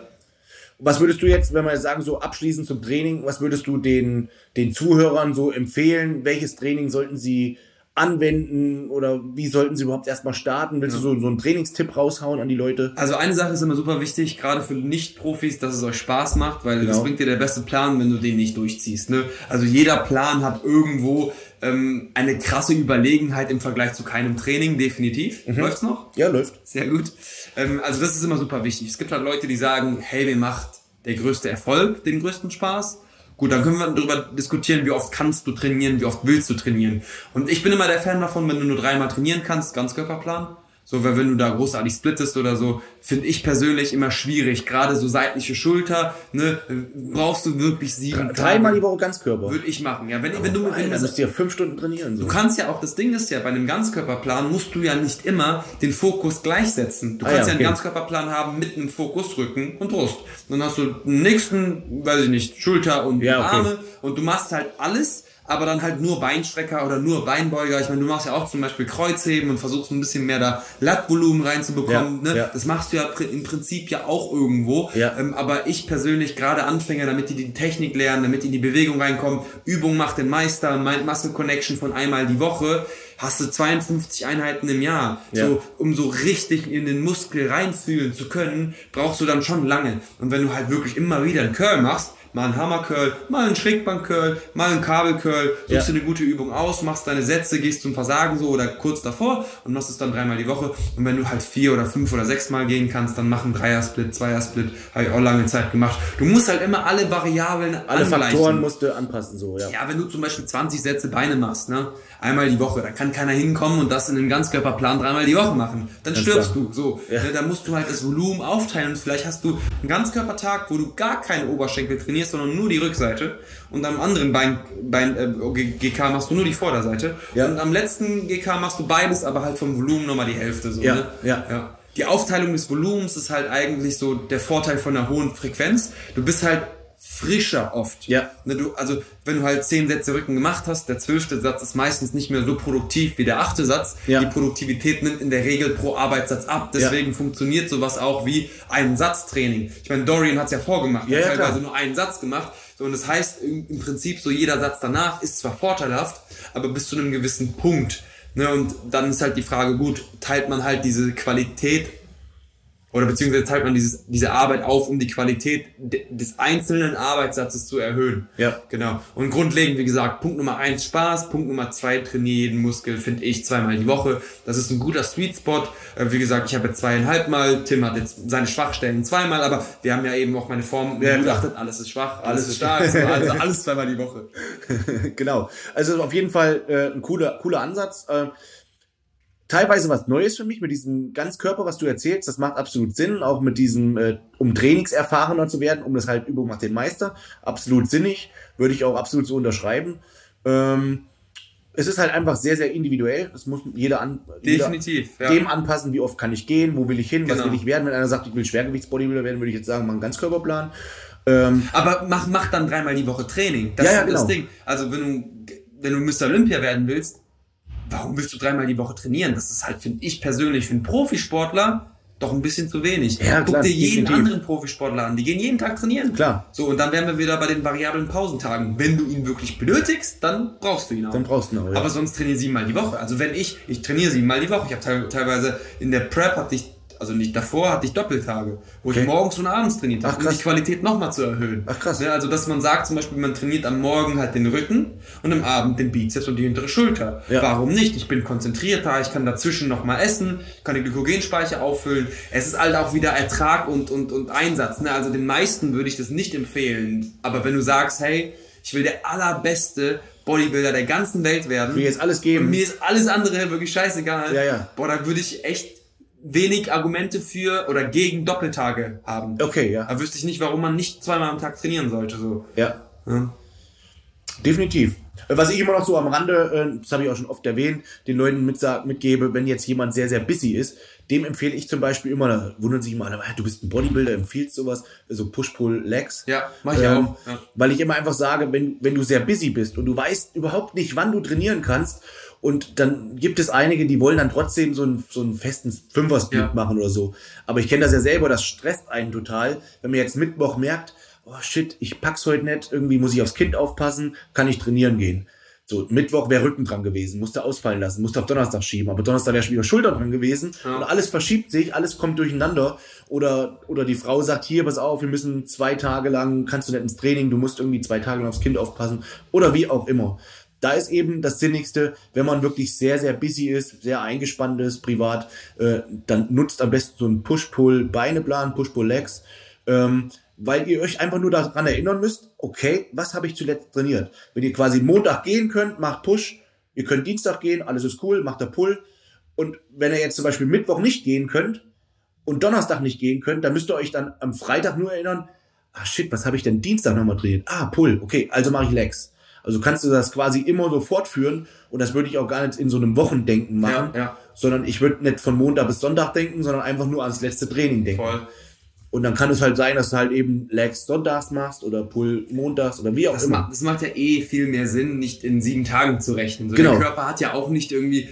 Was würdest du jetzt, wenn wir sagen, so abschließend zum Training, was würdest du den, den Zuhörern so empfehlen? Welches Training sollten sie anwenden oder wie sollten sie überhaupt erstmal starten? Willst ja. du so, so einen Trainingstipp raushauen an die Leute? Also eine Sache ist immer super wichtig, gerade für Nicht-Profis, dass es euch Spaß macht, weil genau. das bringt dir der beste Plan, wenn du den nicht durchziehst. Ne? Also jeder Plan hat irgendwo ähm, eine krasse Überlegenheit im Vergleich zu keinem Training, definitiv. Mhm. Läuft's noch? Ja, läuft. Sehr gut. Ähm, also das ist immer super wichtig. Es gibt halt Leute, die sagen, hey, mir macht der größte Erfolg den größten Spaß. Gut, dann können wir darüber diskutieren, wie oft kannst du trainieren, wie oft willst du trainieren. Und ich bin immer der Fan davon, wenn du nur dreimal trainieren kannst, ganz Körperplan. So, weil wenn du da großartig splittest oder so, finde ich persönlich immer schwierig. Gerade so seitliche Schulter, ne, brauchst du wirklich sieben Dreimal die Woche Ganzkörper. Würde ich machen, ja. Wenn, wenn du, wenn, dann musst du ja fünf Stunden trainieren. So. Du kannst ja auch, das Ding ist ja, bei einem Ganzkörperplan musst du ja nicht immer den Fokus gleichsetzen. Du ah, kannst ja, okay. einen Ganzkörperplan haben mit einem Fokus Rücken und Brust. Dann hast du den nächsten, weiß ich nicht, Schulter und ja, okay. Arme und du machst halt alles aber dann halt nur Beinstrecker oder nur Beinbeuger. Ich meine, du machst ja auch zum Beispiel Kreuzheben und versuchst ein bisschen mehr da Lattvolumen reinzubekommen. Ja, ne? Ja. Das machst du ja im Prinzip ja auch irgendwo. Ja. Ähm, aber ich persönlich, gerade Anfänger, damit die die Technik lernen, damit die in die Bewegung reinkommen, Übung macht den Meister, Mind-Muscle Connection von einmal die Woche, hast du 52 Einheiten im Jahr. Ja. So, um so richtig in den Muskel reinfühlen zu können, brauchst du dann schon lange. Und wenn du halt wirklich immer wieder einen Curl machst, mal einen Hammercurl, mal einen Schrägbankcurl, mal einen Kabelcurl, suchst ja. dir eine gute Übung aus, machst deine Sätze, gehst zum Versagen so oder kurz davor und machst es dann dreimal die Woche. Und wenn du halt vier oder fünf oder sechs Mal gehen kannst, dann mach einen Dreier-Split, Zweier-Split, habe ich auch lange Zeit gemacht. Du musst halt immer alle Variablen Alle Faktoren musst du anpassen, so, ja. Ja, wenn du zum Beispiel 20 Sätze Beine machst, ne, einmal die Woche, dann kann keiner hinkommen und das in einem Ganzkörperplan dreimal die Woche machen. Dann Ganz stirbst klar. du, so. Ja. Ne, dann musst du halt das Volumen aufteilen und vielleicht hast du einen Ganzkörpertag, wo du gar keine Oberschenkel trainierst, trainierst, sondern nur die Rückseite und am anderen Bein, Bein äh, GK machst du nur die Vorderseite ja. und am letzten GK machst du beides, aber halt vom Volumen nochmal die Hälfte. So, ja, ne? ja. ja. Die Aufteilung des Volumens ist halt eigentlich so der Vorteil von einer hohen Frequenz. Du bist halt frischer oft. Ja. Ne, du, also wenn du halt zehn Sätze Rücken gemacht hast, der zwölfte Satz ist meistens nicht mehr so produktiv wie der achte Satz. Ja. Die Produktivität nimmt in der Regel pro Arbeitssatz ab. Deswegen ja. funktioniert sowas auch wie ein Satztraining. Ich meine, Dorian hat es ja vorgemacht. Ja, hat ja, teilweise klar. nur einen Satz gemacht. So, und das heißt im Prinzip so jeder Satz danach ist zwar vorteilhaft, aber bis zu einem gewissen Punkt. Ne, und dann ist halt die Frage, gut, teilt man halt diese Qualität oder beziehungsweise teilt man dieses, diese Arbeit auf, um die Qualität des einzelnen Arbeitssatzes zu erhöhen. Ja. Genau. Und grundlegend, wie gesagt, Punkt Nummer eins Spaß, Punkt Nummer zwei trainiere jeden Muskel, finde ich, zweimal die Woche. Das ist ein guter Sweet Spot. Äh, wie gesagt, ich habe jetzt zweieinhalb Mal, Tim hat jetzt seine Schwachstellen zweimal, aber wir haben ja eben auch meine Form ja, begutachtet, alles ist schwach, alles, alles ist stark, so, also (laughs) alles zweimal die Woche. genau. Also auf jeden Fall äh, ein cooler, cooler Ansatz. Äh, teilweise was Neues für mich mit diesem Ganzkörper, was du erzählst. Das macht absolut Sinn, auch mit diesem, äh, um trainingserfahrener zu werden, um das halt Übung macht den Meister. Absolut sinnig, würde ich auch absolut so unterschreiben. Ähm, es ist halt einfach sehr, sehr individuell. Es muss jeder an Definitiv, jeder ja. dem anpassen, wie oft kann ich gehen, wo will ich hin, was Genau. will ich werden. Wenn einer sagt, ich will Schwergewichtsbodybuilder werden, würde ich jetzt sagen, mach einen Ganzkörperplan. Ähm, Aber mach, mach dann dreimal die Woche Training. Das Ja, ja, ist das genau. Ding. Also wenn du, wenn du Mr. Olympia werden willst, warum willst du dreimal die Woche trainieren? Das ist halt, finde ich persönlich, für einen Profisportler doch ein bisschen zu wenig. Ja, Guck klar, dir jeden definitiv. anderen Profisportler an. Die gehen jeden Tag trainieren. Klar. So, und dann wären wir wieder bei den variablen Pausentagen. Wenn du ihn wirklich benötigst, dann brauchst du ihn auch. Dann brauchst du ihn auch, ja. Aber sonst trainiere siebenmal die Woche. Also wenn ich, ich trainiere siebenmal die Woche. Ich habe te teilweise in der Prep hatte ich, also nicht davor hatte ich Doppeltage, wo Okay. ich morgens und abends trainiert habe, um die Qualität nochmal zu erhöhen. Ach, krass. Ja, also dass man sagt zum Beispiel, man trainiert am Morgen halt den Rücken und am Abend den Bizeps und die hintere Schulter. Ja. Warum nicht? Ich bin konzentrierter, ich kann dazwischen nochmal essen, kann die Glykogenspeicher auffüllen. Es ist halt auch wieder Ertrag und, und, und Einsatz. Ne? Also den meisten würde ich das nicht empfehlen. Aber wenn du sagst, hey, ich will der allerbeste Bodybuilder der ganzen Welt werden. Ich will jetzt alles geben. Und mir ist alles andere wirklich scheißegal. Ja, ja. Boah, da würde ich echt wenig Argumente für oder gegen Doppeltage haben. okay, ja. Da wüsste ich nicht, warum man nicht zweimal am Tag trainieren sollte. So. Ja. Ja. Definitiv. Äh, Was ich immer noch so am Rande, äh, das habe ich auch schon oft erwähnt, den Leuten mitsa- mitgebe, wenn jetzt jemand sehr, sehr busy ist, dem empfehle ich zum Beispiel immer, da wundern sich immer alle, "Ah, du bist ein Bodybuilder, empfiehlst sowas, so Push-Pull-Legs. Ja, mach ich Ähm, auch. Ja. Weil ich immer einfach sage, wenn, wenn du sehr busy bist und du weißt überhaupt nicht, wann du trainieren kannst, und dann gibt es einige, die wollen dann trotzdem so einen, so einen festen Fünfer-Split Ja. machen oder so. Aber ich kenne das ja selber, das stresst einen total, wenn man jetzt Mittwoch merkt, oh shit, ich pack's heute nicht, irgendwie muss ich aufs Kind aufpassen, kann ich trainieren gehen. So, Mittwoch wäre Rücken dran gewesen, musste ausfallen lassen, musste auf Donnerstag schieben, aber Donnerstag wäre schon wieder Schulter dran gewesen Ja. und alles verschiebt sich, alles kommt durcheinander oder, oder die Frau sagt, hier, pass auf, wir müssen zwei Tage lang, kannst du nicht ins Training, du musst irgendwie zwei Tage lang aufs Kind aufpassen oder wie auch immer. Da ist eben das Sinnigste, wenn man wirklich sehr, sehr busy ist, sehr eingespannt ist, privat, äh, dann nutzt am besten so einen Push-Pull-Beineplan, Push-Pull-Legs, ähm, weil ihr euch einfach nur daran erinnern müsst, okay, was habe ich zuletzt trainiert? Wenn ihr quasi Montag gehen könnt, macht Push, ihr könnt Dienstag gehen, alles ist cool, macht der Pull. Und wenn ihr jetzt zum Beispiel Mittwoch nicht gehen könnt und Donnerstag nicht gehen könnt, dann müsst ihr euch dann am Freitag nur erinnern, ah shit, was habe ich denn Dienstag nochmal trainiert? Ah, Pull, okay, also mache ich Legs. Also kannst du das quasi immer so fortführen und das würde ich auch gar nicht in so einem Wochendenken machen, Ja, ja. sondern ich würde nicht von Montag bis Sonntag denken, sondern einfach nur ans letzte Training denken. Voll. Und dann kann es halt sein, dass du halt eben Legs sonntags machst oder Pull montags oder wie auch Das, immer. macht, das macht ja eh viel mehr Sinn, nicht in sieben Tagen zu rechnen. So, Genau. Der Körper hat ja auch nicht irgendwie äh,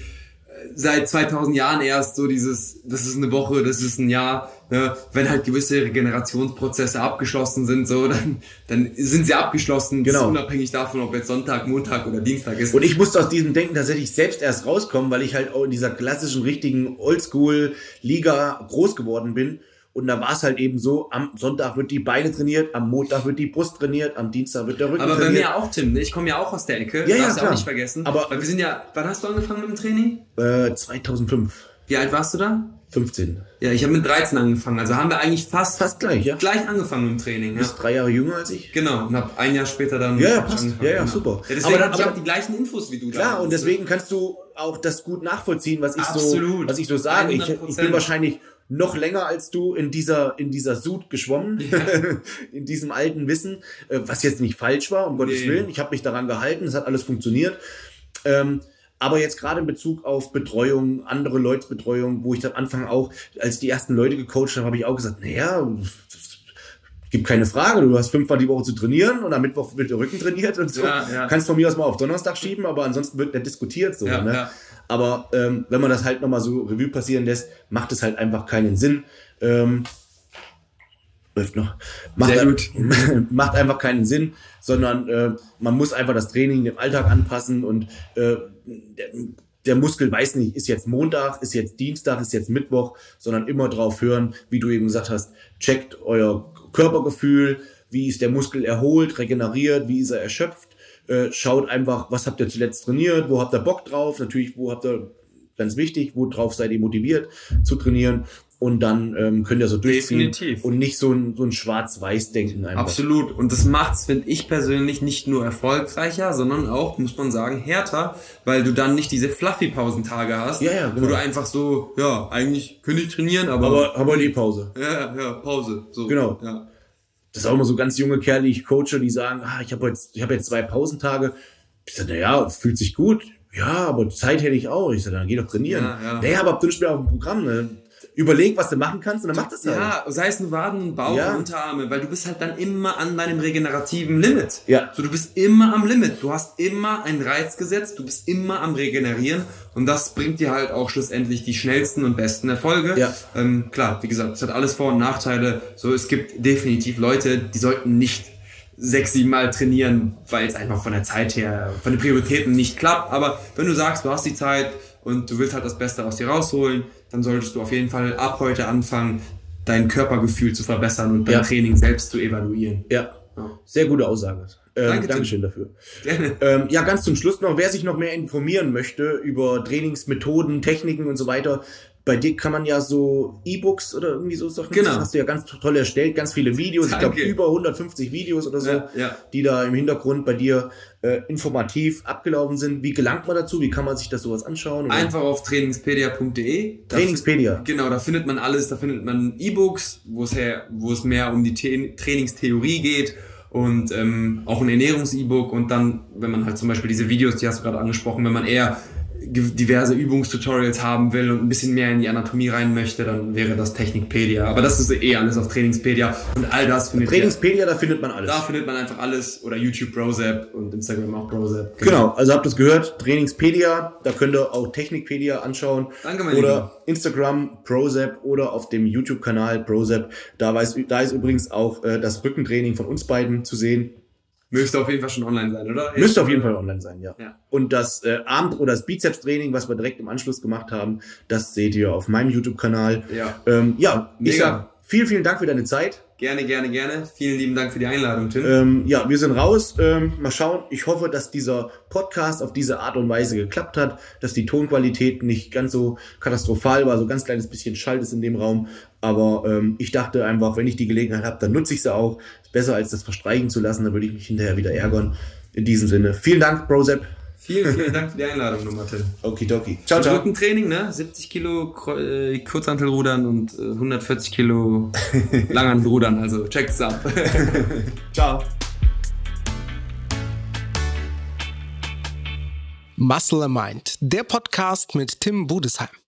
seit 2000 Jahren erst so dieses, das ist eine Woche, das ist ein Jahr. Ne? Wenn halt gewisse Regenerationsprozesse abgeschlossen sind, so, (laughs) dann, dann sind sie abgeschlossen. Genau. unabhängig davon, ob jetzt Sonntag, Montag oder Dienstag ist. Und ich musste aus diesem Denken tatsächlich selbst erst rauskommen, weil ich halt auch in dieser klassischen, richtigen Oldschool-Liga groß geworden bin. Und da war es halt eben so, am Sonntag wird die Beine trainiert, am Montag wird die Brust trainiert, am Dienstag wird der Rücken Aber bei trainiert. mir auch, Tim. ne? Ich komme ja auch aus der Ecke. Ja, ja, Darfst du klar. auch nicht vergessen. Aber- Weil wir sind ja, wann hast du angefangen mit dem Training? Äh, 2005, Wie alt warst du da? 15. Ja, ich habe mit 13 angefangen. Also haben wir eigentlich fast, Fast gleich, ja. gleich angefangen dem Training. Du Ja. bist drei Jahre jünger als ich. Genau, und hab ein Jahr später dann. Ja, ja, passt. angefangen, Ja, ja, genau. super. Ja, deswegen Aber dann- hab ich auch die gleichen Infos wie du Klar, damals. und deswegen kannst du auch das gut nachvollziehen, was ich so, was ich so sage. Ich, ich 100%. bin wahrscheinlich noch länger als du in dieser, in dieser Sud geschwommen, (laughs) in diesem alten Wissen, äh, was jetzt nicht falsch war, um Gottes Nee. Willen. Ich habe mich daran gehalten, es hat alles funktioniert. Ähm, aber jetzt gerade in Bezug auf Betreuung, andere Leute Betreuung, wo ich am Anfang auch, als die ersten Leute gecoacht habe, habe ich auch gesagt, naja, gibt keine Frage, du hast fünfmal die Woche zu trainieren und am Mittwoch wird der Rücken trainiert und so. Ja, ja. Kannst von mir aus mal auf Donnerstag schieben, aber ansonsten wird nicht diskutiert so. Ja, ne? Aber ähm, wenn man das halt nochmal so Revue passieren lässt, macht es halt einfach keinen Sinn. Ähm, läuft noch. Macht, Sehr gut. (laughs) macht einfach keinen Sinn, sondern äh, man muss einfach das Training dem Alltag anpassen und äh, der, der Muskel weiß nicht, ist jetzt Montag, ist jetzt Dienstag, ist jetzt Mittwoch, sondern immer drauf hören, wie du eben gesagt hast, checkt euer Körpergefühl, wie ist der Muskel erholt, regeneriert, wie ist er erschöpft, äh, schaut einfach, was habt ihr zuletzt trainiert, wo habt ihr Bock drauf, natürlich, wo habt ihr, ganz wichtig, wo drauf seid ihr motiviert zu trainieren und dann ähm, könnt ihr so durchziehen Definitiv. und nicht so ein, so ein Schwarz-Weiß-Denken einfach. Absolut. Und das macht's, finde ich persönlich, nicht nur erfolgreicher, sondern auch, muss man sagen, härter, weil du dann nicht diese Fluffy-Pausentage hast, Ja, ja, genau. wo du einfach so, ja, eigentlich könnte ich trainieren, aber, Aber wir die Pause. ja, ja, Pause. So. Genau. Ja. Das ist auch immer so ganz junge Kerle, die ich coache, die sagen, ah, ich habe jetzt, ich habe jetzt zwei Pausentage. Ich sage, naja, fühlt sich gut. ja, aber Zeit hätte ich auch. Ich sage, dann geh doch trainieren. Ja, ja. Naja, aber du nicht mehr auf dem Programm. Ne? Überleg, was du machen kannst und dann mach das halt. Ja, sei es nur Waden, Bauch, Ja. Unterarme, weil du bist halt dann immer an deinem regenerativen Limit. Ja. So, du bist immer am Limit. Du hast immer einen Reiz gesetzt, du bist immer am Regenerieren und das bringt dir halt auch schlussendlich die schnellsten und besten Erfolge. Ja. Ähm, klar, wie gesagt, es hat alles Vor- und Nachteile. So, es gibt definitiv Leute, die sollten nicht sechs, sieben Mal trainieren, weil es einfach von der Zeit her, von den Prioritäten nicht klappt. Aber wenn du sagst, du hast die Zeit und du willst halt das Beste aus dir rausholen, dann solltest du auf jeden Fall ab heute anfangen, dein Körpergefühl zu verbessern und dein Ja. Training selbst zu evaluieren. Ja, sehr gute Aussage. Ähm, Danke. Dankeschön dafür. Ähm, ja, ganz zum Schluss noch, wer sich noch mehr informieren möchte über Trainingsmethoden, Techniken und so weiter, bei dir kann man ja so E-Books oder irgendwie so Sachen, Genau. das hast du ja ganz toll erstellt, ganz viele Videos, ich glaube Danke. über 150 Videos oder so, Ja, ja. die da im Hintergrund bei dir äh, informativ abgelaufen sind. Wie gelangt man dazu? Wie kann man sich das sowas anschauen? Oder- Einfach auf trainingspedia.de. Trainingspedia. Genau, da findet man alles, da findet man E-Books, wo es her, wo es mehr um die The Trainingstheorie geht und ähm, auch ein Ernährungs-E-Book und dann, wenn man halt zum Beispiel diese Videos, die hast du gerade angesprochen, wenn man eher diverse Übungstutorials haben will und ein bisschen mehr in die Anatomie rein möchte, dann wäre das Technikpedia. Aber das ist eh alles auf Trainingspedia und all das findet ihr. Trainingspedia, da findet man alles. Da findet man einfach alles oder YouTube Brozap und Instagram auch Brozap. Genau, also habt ihr es gehört, Trainingspedia, da könnt ihr auch Technikpedia anschauen. Danke, mein Oder Lieber. Instagram, Prozap oder auf dem YouTube-Kanal Prozap. Da, weiß, da ist übrigens auch äh, das Rückentraining von uns beiden zu sehen. Müsste auf jeden Fall schon online sein, oder? Müsste auf jeden Fall online sein, ja. Ja. Und das äh, Arm- oder das Bizeps-Training, was wir direkt im Anschluss gemacht haben, das seht ihr auf meinem YouTube-Kanal. Ja. Ähm, ja, ich Mega. sag vielen, vielen Dank für deine Zeit. Gerne, gerne, gerne. Vielen lieben Dank für die Einladung, Tim. Ähm, ja, wir sind raus. Ähm, mal schauen. Ich hoffe, dass dieser Podcast auf diese Art und Weise geklappt hat, dass die Tonqualität nicht ganz so katastrophal war, so ganz kleines bisschen Schall ist in dem Raum. Aber ähm, ich dachte einfach, wenn ich die Gelegenheit habe, dann nutze ich sie auch. Ist besser als das verstreichen zu lassen, dann würde ich mich hinterher wieder ärgern. In diesem Sinne, vielen Dank, Brozep. Vielen, vielen Dank für die Einladung nochmal, Tim. Okidoki. Ciao, ciao. Rückentraining, ne? 70 Kilo äh, Kurzhantelrudern und äh, 140 Kilo (laughs) Langhantelrudern. Also checkt's ab. (laughs) Ciao. Muscle and Mind, der Podcast mit Tim Budesheim.